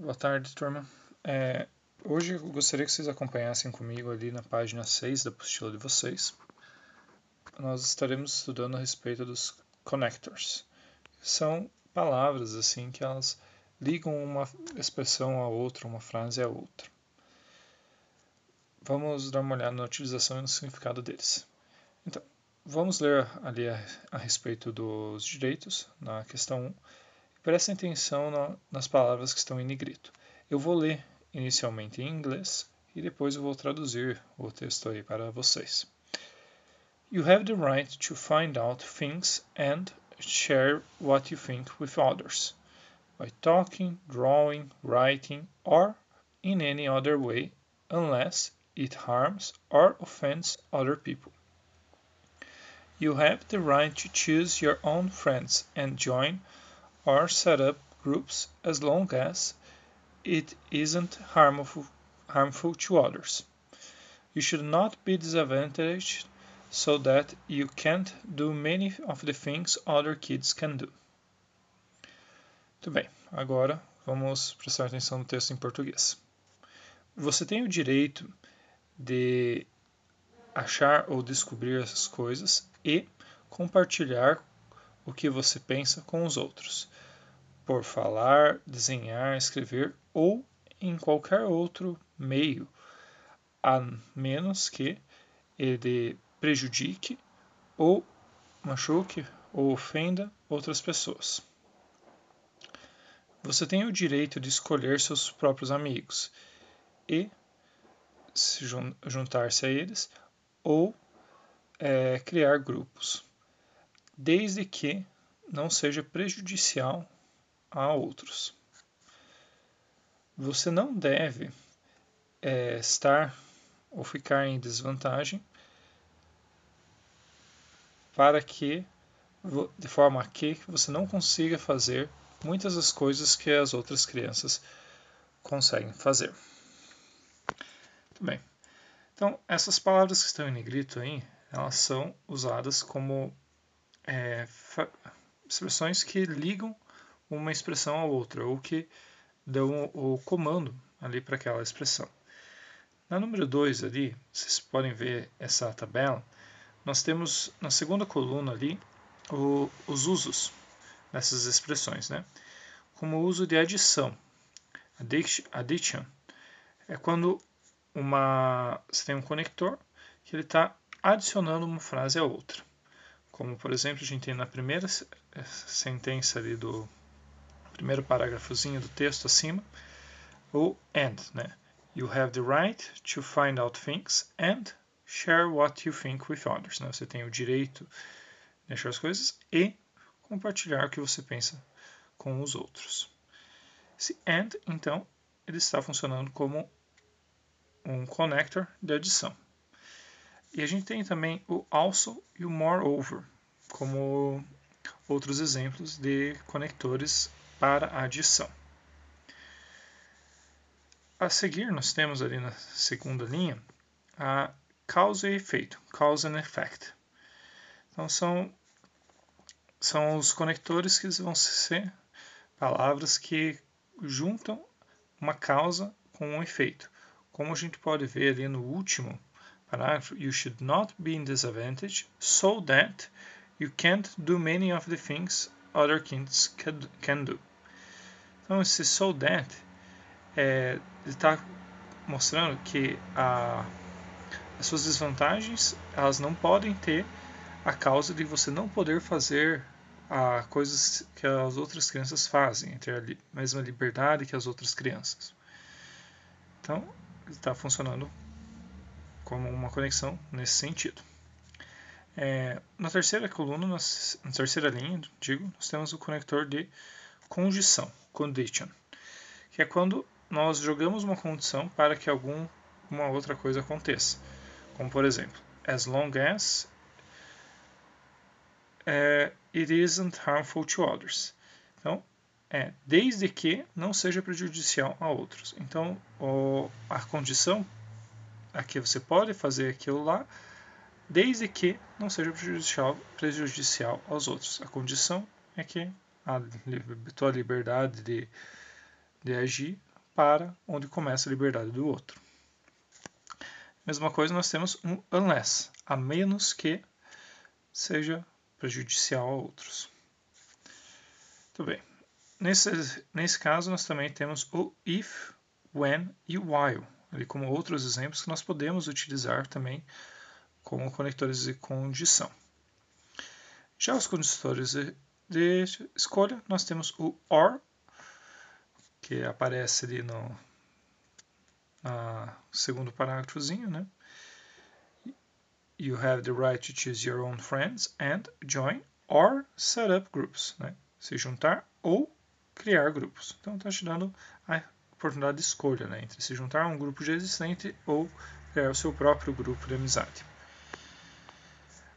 Boa tarde, turma. É, hoje eu gostaria que vocês acompanhassem comigo ali na página 6 da apostila de vocês. Nós estaremos estudando a respeito dos connectors. São palavras assim que elas ligam uma expressão a outra, uma frase a outra. Vamos dar uma olhada na utilização e no significado deles. Então, vamos ler ali a, a respeito dos direitos, na questão 1 Prestem atenção na, nas palavras que estão em negrito. Eu vou ler inicialmente em inglês e depois eu vou traduzir o texto aí para vocês. You have the right to find out things and share what you think with others by talking, drawing, writing, or in any other way unless it harms or offends other people. You have the right to choose your own friends and join or set up groups as long as it isn't harmful, harmful to others. You should not be disadvantaged so that you can't do many of the things other kids can do. Muito bem, agora vamos prestar atenção no texto em português. Você tem o direito de achar ou descobrir essas coisas e compartilhar o que você pensa com os outros, por falar, desenhar, escrever ou em qualquer outro meio, a menos que ele prejudique ou machuque ou ofenda outras pessoas. Você tem o direito de escolher seus próprios amigos e se juntar-se a eles ou é, criar grupos desde que não seja prejudicial a outros. Você não deve é, estar ou ficar em desvantagem para que, de forma que você não consiga fazer muitas das coisas que as outras crianças conseguem fazer. Muito bem. Então, essas palavras que estão em negrito aí, elas são usadas como é, expressões que ligam uma expressão a outra, ou que dão o comando ali para aquela expressão. Na número 2 ali, vocês podem ver essa tabela, nós temos na segunda coluna ali o, os usos dessas expressões, né? Como o uso de adição. Addition é quando uma, você tem um conector que ele está adicionando uma frase a outra. Como, por exemplo, a gente tem na primeira sentença ali do primeiro parágrafozinho do texto acima, o and, né? You have the right to find out things and share what you think with others. Né? Você tem o direito de achar as coisas e compartilhar o que você pensa com os outros. Esse and, então, ele está funcionando como um connector de adição. E a gente tem também o also e o moreover como outros exemplos de conectores para adição. A seguir, nós temos ali na segunda linha a causa e efeito, cause and effect. Então, são, são os conectores que vão ser palavras que juntam uma causa com um efeito. Como a gente pode ver ali no último parágrafo, you should not be in disadvantage so that you can't do many of the things other kids can do. Então, esse so that é, está mostrando que a, as suas desvantagens elas não podem ter a causa de você não poder fazer a, coisas que as outras crianças fazem, ter a li, mesma liberdade que as outras crianças. Então, está funcionando como uma conexão nesse sentido. É, na terceira coluna, nós, na terceira linha, digo, nós temos o conector de condição, condition, que é quando nós jogamos uma condição para que alguma outra coisa aconteça. Como por exemplo, as long as é, it isn't harmful to others. Então, é desde que não seja prejudicial a outros. Então, o, a condição aqui você pode fazer aquilo lá, desde que não seja prejudicial, prejudicial aos outros. A condição é que a tua liberdade de, de agir para onde começa a liberdade do outro. Mesma coisa, nós temos um unless, a menos que seja prejudicial a outros. Muito bem. Nesse, nesse caso, nós também temos o if, when e while, ali como outros exemplos que nós podemos utilizar também como conectores de condição. Já os conectores de escolha, nós temos o OR, que aparece ali no segundo parágrafozinho, né? You have the right to choose your own friends and join or set up groups, né? Se juntar ou criar grupos. Então está te dando a oportunidade de escolha, né? Entre se juntar a um grupo já existente ou criar o seu próprio grupo de amizade.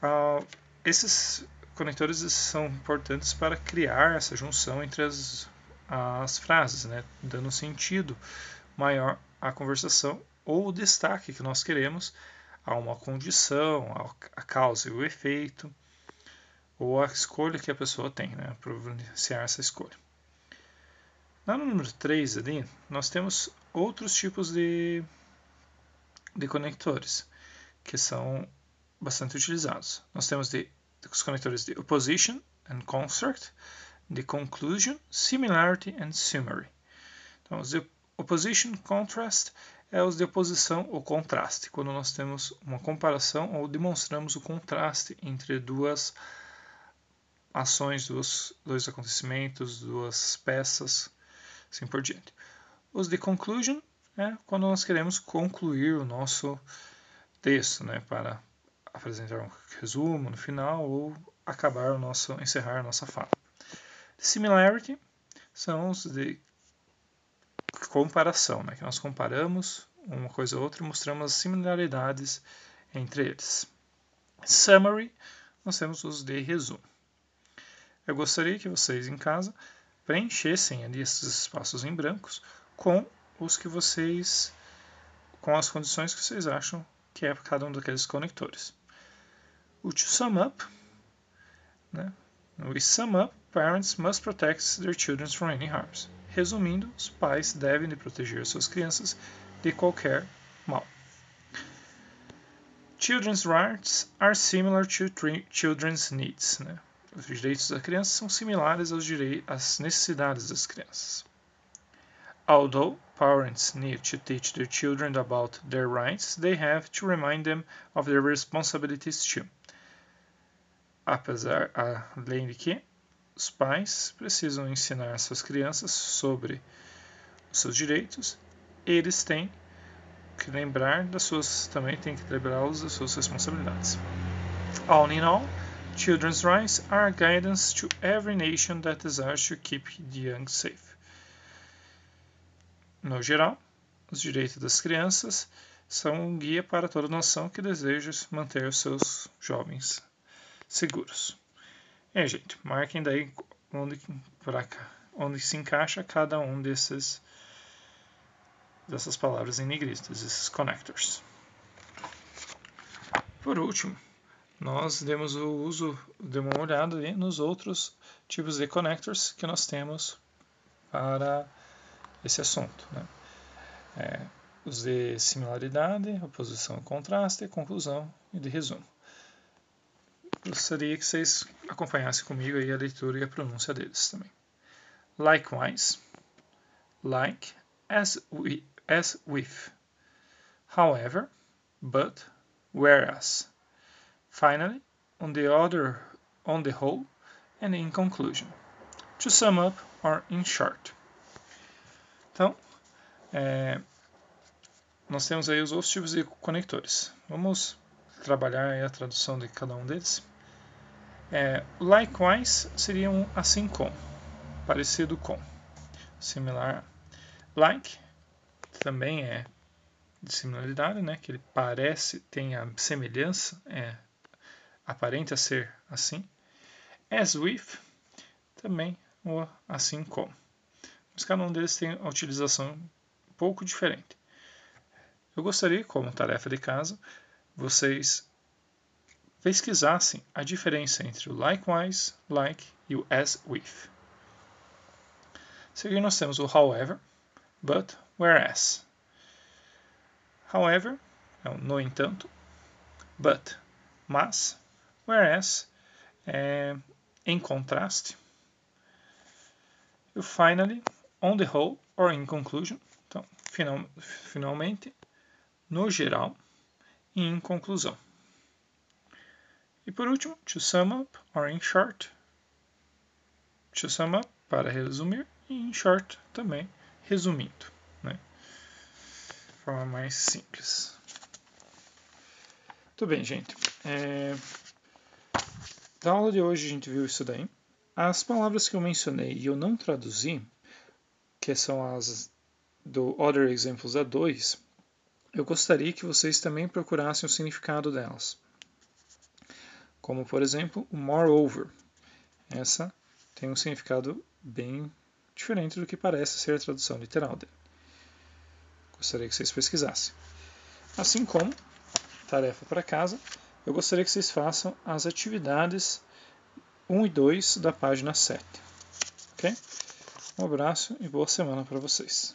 Uh, esses conectores são importantes para criar essa junção entre as, as frases, né? dando sentido maior à conversação ou o destaque que nós queremos a uma condição, a causa e o efeito, ou a escolha que a pessoa tem, né? providenciar essa escolha. No número 3 ali, nós temos outros tipos de, de conectores que são bastante utilizados. Nós temos de os conectores de opposition and construct, de conclusion, similarity and summary. Então, os de opposition contrast é os de oposição ou contraste, quando nós temos uma comparação ou demonstramos o contraste entre duas ações, duas, dois acontecimentos, duas peças, assim por diante. Os de conclusion é quando nós queremos concluir o nosso texto, né, para apresentar um resumo no final ou acabar o nosso, encerrar a nossa fala. Similarity são os de comparação, né, que nós comparamos uma coisa a outra e mostramos as similaridades entre eles. Summary, nós temos os de resumo. Eu gostaria que vocês em casa preenchessem ali esses espaços em brancos com os que vocês com as condições que vocês acham que é cada um daqueles conectores. O to sum up, né? Sum up, parents must protect their children from any harms. Resumindo, os pais devem proteger suas crianças de qualquer mal. Children's rights are similar to children's needs. Né? Os direitos da criança são similares aos às necessidades das crianças. Although parents need to teach their children about their rights, they have to remind them of their responsibilities too apesar além de que os pais precisam ensinar suas crianças sobre os seus direitos, eles têm que lembrar das suas também têm que lembrá-los das suas responsabilidades. All in all, children's rights are a guidance to every nation that desires to keep the young safe. No geral, os direitos das crianças são um guia para toda nação que deseja manter os seus jovens seguros. É, gente, marquem daí onde, cá, onde se encaixa cada um desses dessas palavras em negrito, esses connectors. Por último, nós demos o uso, demos uma olhada nos outros tipos de connectors que nós temos para esse assunto. Né? É, os de similaridade, oposição e contraste, conclusão e de resumo gostaria que vocês acompanhassem comigo aí a leitura e a pronúncia deles também. Likewise, like, as, we, as with, however, but, whereas. Finally, on the other, on the whole, and in conclusion. To sum up or in short. Então, é, nós temos aí os outros tipos de conectores. Vamos trabalhar a tradução de cada um deles. É, likewise seria um assim com, parecido com, similar. Like também é de similaridade, né? Que ele parece, tem a semelhança, é aparente a ser assim. As with também o assim como. Mas cada um deles tem uma utilização um pouco diferente. Eu gostaria, como tarefa de casa, vocês pesquisassem a diferença entre o likewise, like e o as with. Seguindo nós temos o however, but, whereas. However, é no entanto, but, mas, whereas, é, em contraste. E finally, on the whole, or in conclusion, então, final, finalmente, no geral e em conclusão. E por último, to sum up, or in short. To sum up, para resumir, e in short também, resumindo. Né? De forma mais simples. Muito bem, gente. É... Da aula de hoje a gente viu isso daí. As palavras que eu mencionei e eu não traduzi, que são as do Other Examples A2, eu gostaria que vocês também procurassem o significado delas. Como, por exemplo, o moreover. Essa tem um significado bem diferente do que parece ser a tradução literal dele. Gostaria que vocês pesquisassem. Assim como, tarefa para casa, eu gostaria que vocês façam as atividades 1 e 2 da página 7. Ok? Um abraço e boa semana para vocês.